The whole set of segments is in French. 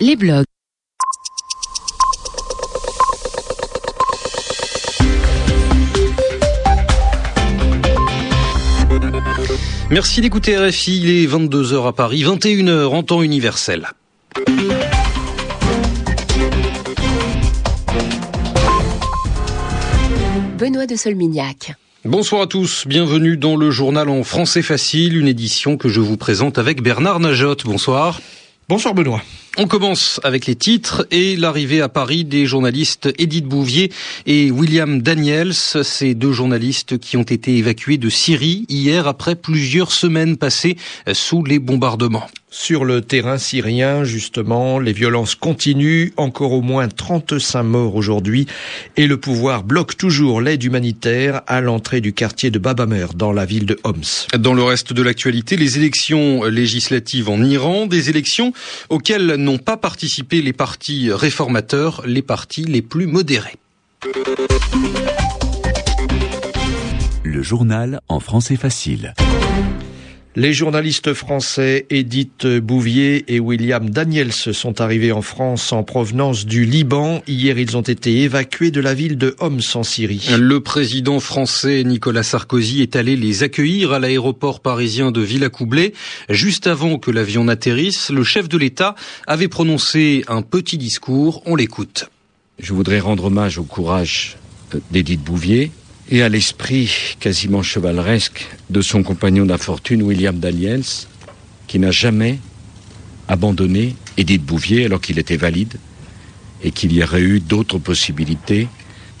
les blogs. Merci d'écouter RFI, il est 22h à Paris, 21h en temps universel. Benoît de Solmignac. Bonsoir à tous, bienvenue dans le journal en français facile, une édition que je vous présente avec Bernard Najot. Bonsoir. Bonsoir Benoît. On commence avec les titres et l'arrivée à Paris des journalistes Edith Bouvier et William Daniels, ces deux journalistes qui ont été évacués de Syrie hier après plusieurs semaines passées sous les bombardements. Sur le terrain syrien, justement, les violences continuent, encore au moins 35 morts aujourd'hui, et le pouvoir bloque toujours l'aide humanitaire à l'entrée du quartier de Babamer, dans la ville de Homs. Dans le reste de l'actualité, les élections législatives en Iran, des élections auxquelles n'ont pas participé les partis réformateurs, les partis les plus modérés. Le journal en français facile. Les journalistes français Edith Bouvier et William Daniels sont arrivés en France en provenance du Liban. Hier, ils ont été évacués de la ville de Homs en Syrie. Le président français Nicolas Sarkozy est allé les accueillir à l'aéroport parisien de Villacoublay. Juste avant que l'avion n'atterrisse, le chef de l'État avait prononcé un petit discours. On l'écoute. Je voudrais rendre hommage au courage d'Edith Bouvier, et à l'esprit quasiment chevaleresque de son compagnon d'infortune, William Daniels, qui n'a jamais abandonné Edith Bouvier alors qu'il était valide et qu'il y aurait eu d'autres possibilités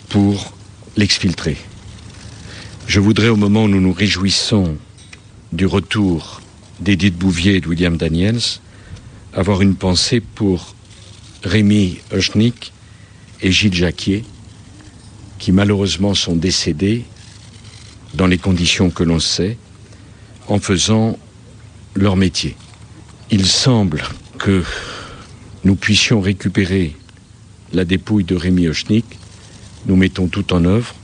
pour l'exfiltrer. Je voudrais, au moment où nous nous réjouissons du retour d'Edith Bouvier et de William Daniels, avoir une pensée pour Rémi Oshnik et Gilles Jacquier, qui malheureusement sont décédés dans les conditions que l'on sait, en faisant leur métier. Il semble que nous puissions récupérer la dépouille de Rémi Oshnik. Nous mettons tout en œuvre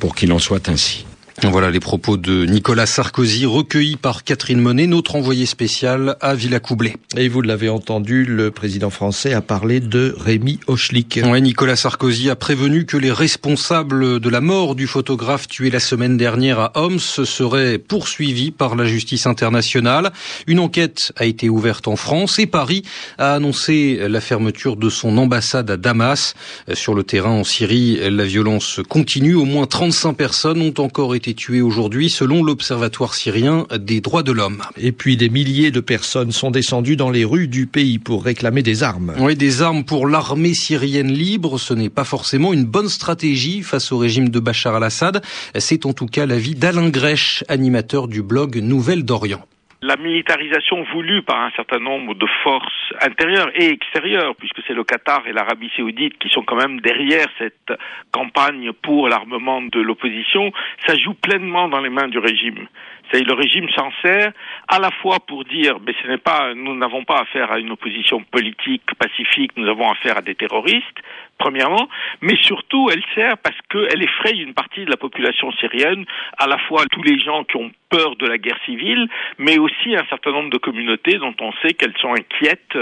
pour qu'il en soit ainsi. Voilà les propos de Nicolas Sarkozy recueillis par Catherine Monet, notre envoyé spécial à Villacoublay. Et vous l'avez entendu, le président français a parlé de Rémi Hochlik. Oui, Nicolas Sarkozy a prévenu que les responsables de la mort du photographe tué la semaine dernière à Homs seraient poursuivis par la justice internationale. Une enquête a été ouverte en France et Paris a annoncé la fermeture de son ambassade à Damas. Sur le terrain en Syrie, la violence continue. Au moins 35 personnes ont encore été tués aujourd'hui selon l'Observatoire syrien des droits de l'homme. Et puis des milliers de personnes sont descendues dans les rues du pays pour réclamer des armes. Oui, des armes pour l'armée syrienne libre, ce n'est pas forcément une bonne stratégie face au régime de Bachar al-Assad. C'est en tout cas l'avis d'Alain Grèche, animateur du blog Nouvelle d'Orient la militarisation voulue par un certain nombre de forces intérieures et extérieures, puisque c'est le Qatar et l'Arabie saoudite qui sont quand même derrière cette campagne pour l'armement de l'opposition, ça joue pleinement dans les mains du régime. C'est le régime s'en sert à la fois pour dire, mais ce n'est pas, nous n'avons pas affaire à une opposition politique pacifique, nous avons affaire à des terroristes, premièrement, mais surtout elle sert parce qu'elle effraie une partie de la population syrienne, à la fois tous les gens qui ont peur de la guerre civile, mais aussi un certain nombre de communautés dont on sait qu'elles sont inquiètes.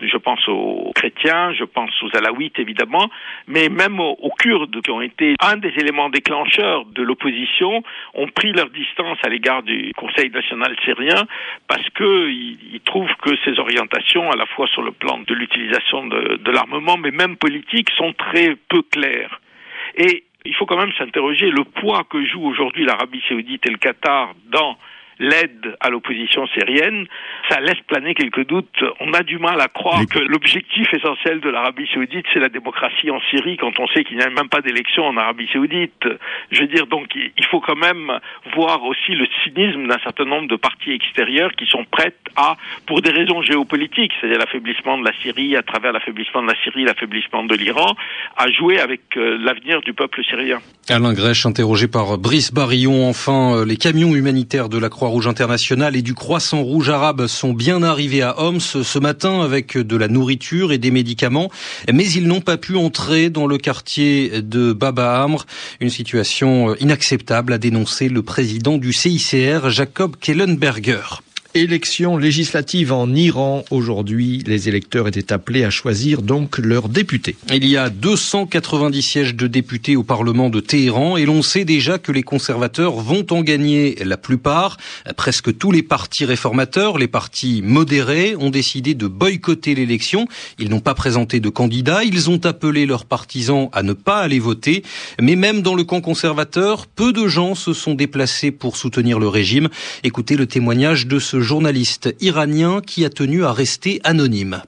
Je pense aux chrétiens, je pense aux alaouites évidemment, mais même aux, Kurdes qui ont été un des éléments déclencheurs de l'opposition, ont pris leur distance à l'égard du Conseil national syrien parce qu'ils ils trouvent que ces orientations, à la fois sur le plan de l'utilisation de, l'armement, mais même politique, sont très peu claires. Et il faut quand même s'interroger le poids que joue aujourd'hui l'Arabie saoudite et le Qatar dans l'aide à l'opposition syrienne, ça laisse planer quelques doutes. On a du mal à croire que l'objectif essentiel de l'Arabie saoudite, c'est la démocratie en Syrie, quand on sait qu'il n'y a même pas d'élection en Arabie saoudite. Je veux dire, donc, il faut quand même voir aussi le cynisme d'un certain nombre de partis extérieurs qui sont prêtes à, pour des raisons géopolitiques, c'est-à-dire l'affaiblissement de la Syrie, à travers l'affaiblissement de la Syrie, l'affaiblissement de l'Iran, à jouer avec euh, l'avenir du peuple syrien. Alain Grèche, interrogé par Brice Barillon, enfin, euh, les camions humanitaires de la Croix rouge international et du Croissant Rouge arabe sont bien arrivés à Homs ce matin avec de la nourriture et des médicaments, mais ils n'ont pas pu entrer dans le quartier de Baba Amr. Une situation inacceptable, a dénoncé le président du CICR, Jacob Kellenberger. Élection législative en Iran. Aujourd'hui, les électeurs étaient appelés à choisir donc leurs députés. Il y a 290 sièges de députés au Parlement de Téhéran et l'on sait déjà que les conservateurs vont en gagner la plupart. Presque tous les partis réformateurs, les partis modérés, ont décidé de boycotter l'élection. Ils n'ont pas présenté de candidats. Ils ont appelé leurs partisans à ne pas aller voter. Mais même dans le camp conservateur, peu de gens se sont déplacés pour soutenir le régime. Écoutez le témoignage de ce journaliste iranien qui a tenu à rester anonyme.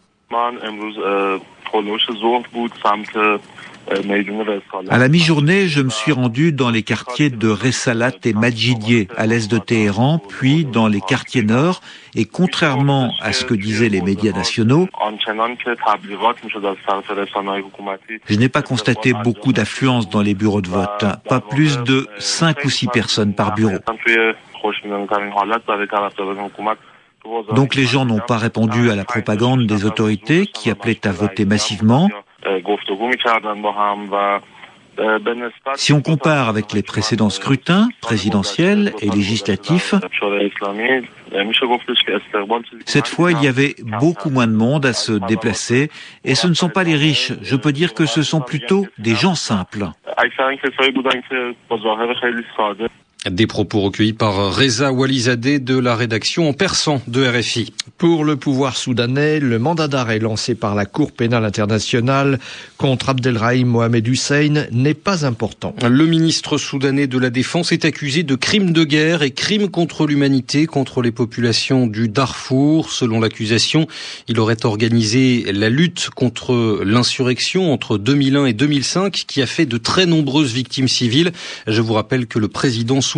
À la mi-journée, je me suis rendu dans les quartiers de Ressalat et Majidie, à l'est de Téhéran, puis dans les quartiers nord, et contrairement à ce que disaient les médias nationaux, je n'ai pas constaté beaucoup d'affluence dans les bureaux de vote, pas plus de 5 ou 6 personnes par bureau. Donc les gens n'ont pas répondu à la propagande des autorités qui appelaient à voter massivement. Si on compare avec les précédents scrutins, présidentiels et législatifs, cette fois il y avait beaucoup moins de monde à se déplacer et ce ne sont pas les riches, je peux dire que ce sont plutôt des gens simples. Des propos recueillis par Reza Walizadeh de la rédaction en persan de RFI. Pour le pouvoir soudanais, le mandat d'arrêt lancé par la Cour pénale internationale contre Abdelrahim Mohamed Hussein n'est pas important. Le ministre soudanais de la Défense est accusé de crimes de guerre et crimes contre l'humanité contre les populations du Darfour. Selon l'accusation, il aurait organisé la lutte contre l'insurrection entre 2001 et 2005 qui a fait de très nombreuses victimes civiles. Je vous rappelle que le président soudanais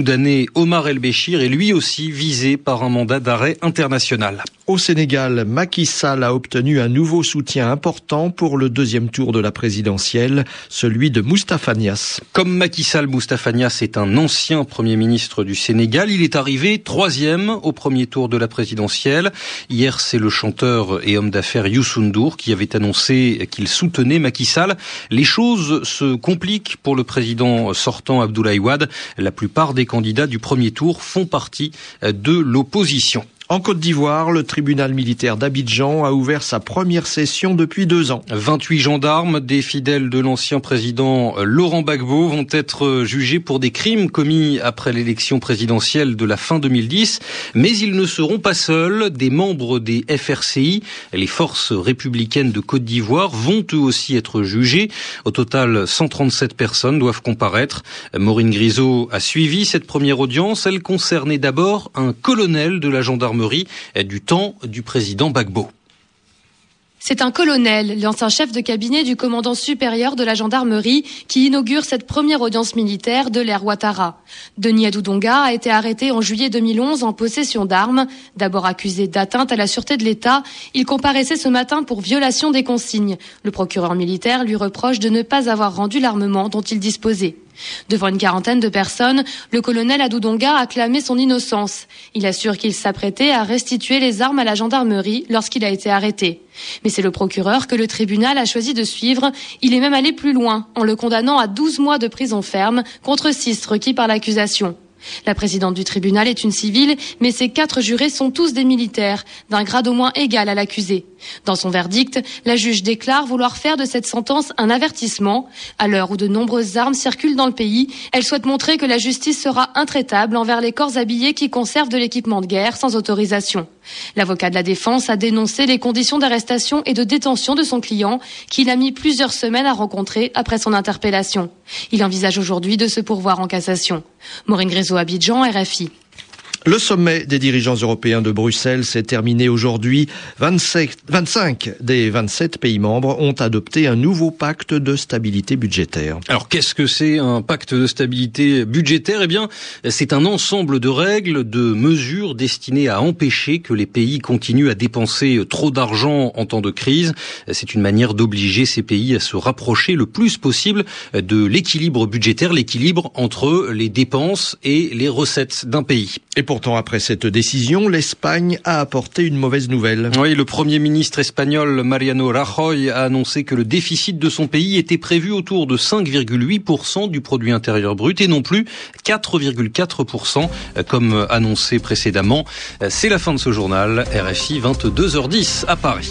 Omar El-Béchir est lui aussi visé par un mandat d'arrêt international. Au Sénégal, Macky Sall a obtenu un nouveau soutien important pour le deuxième tour de la présidentielle, celui de Moustapha Niasse. Comme Macky Sall, Moustapha Niasse est un ancien Premier ministre du Sénégal. Il est arrivé troisième au premier tour de la présidentielle. Hier, c'est le chanteur et homme d'affaires Youssou N'Dour qui avait annoncé qu'il soutenait Macky Sall. Les choses se compliquent pour le président sortant Abdoulaye Wade. La plupart des candidats du premier tour font partie de l'opposition. En Côte d'Ivoire, le tribunal militaire d'Abidjan a ouvert sa première session depuis deux ans. 28 gendarmes, des fidèles de l'ancien président Laurent Gbagbo, vont être jugés pour des crimes commis après l'élection présidentielle de la fin 2010. Mais ils ne seront pas seuls. Des membres des FRCI, les forces républicaines de Côte d'Ivoire, vont eux aussi être jugés. Au total, 137 personnes doivent comparaître. Maureen Grisot a suivi cette première audience. Elle concernait d'abord un colonel de la gendarmerie du temps du président Bagbo. C'est un colonel, l'ancien chef de cabinet du commandant supérieur de la gendarmerie, qui inaugure cette première audience militaire de l'ère Ouattara. Denis Adoudonga a été arrêté en juillet 2011 en possession d'armes. D'abord accusé d'atteinte à la sûreté de l'État, il comparaissait ce matin pour violation des consignes. Le procureur militaire lui reproche de ne pas avoir rendu l'armement dont il disposait. Devant une quarantaine de personnes, le colonel Adoudonga a clamé son innocence. Il assure qu'il s'apprêtait à restituer les armes à la gendarmerie lorsqu'il a été arrêté. Mais c'est le procureur que le tribunal a choisi de suivre. Il est même allé plus loin en le condamnant à 12 mois de prison ferme contre 6 requis par l'accusation. La présidente du tribunal est une civile, mais ses quatre jurés sont tous des militaires, d'un grade au moins égal à l'accusé. Dans son verdict, la juge déclare vouloir faire de cette sentence un avertissement. À l'heure où de nombreuses armes circulent dans le pays, elle souhaite montrer que la justice sera intraitable envers les corps habillés qui conservent de l'équipement de guerre sans autorisation. L'avocat de la défense a dénoncé les conditions d'arrestation et de détention de son client, qu'il a mis plusieurs semaines à rencontrer après son interpellation. Il envisage aujourd'hui de se pourvoir en cassation. Maureen Grézo, Abidjan, RFI. Le sommet des dirigeants européens de Bruxelles s'est terminé aujourd'hui. 25 des 27 pays membres ont adopté un nouveau pacte de stabilité budgétaire. Alors qu'est-ce que c'est un pacte de stabilité budgétaire? Eh bien, c'est un ensemble de règles, de mesures destinées à empêcher que les pays continuent à dépenser trop d'argent en temps de crise. C'est une manière d'obliger ces pays à se rapprocher le plus possible de l'équilibre budgétaire, l'équilibre entre les dépenses et les recettes d'un pays. Et pourtant, après cette décision, l'Espagne a apporté une mauvaise nouvelle. Oui, le Premier ministre espagnol Mariano Rajoy a annoncé que le déficit de son pays était prévu autour de 5,8% du produit intérieur brut et non plus 4,4% comme annoncé précédemment. C'est la fin de ce journal. RFI 22h10 à Paris.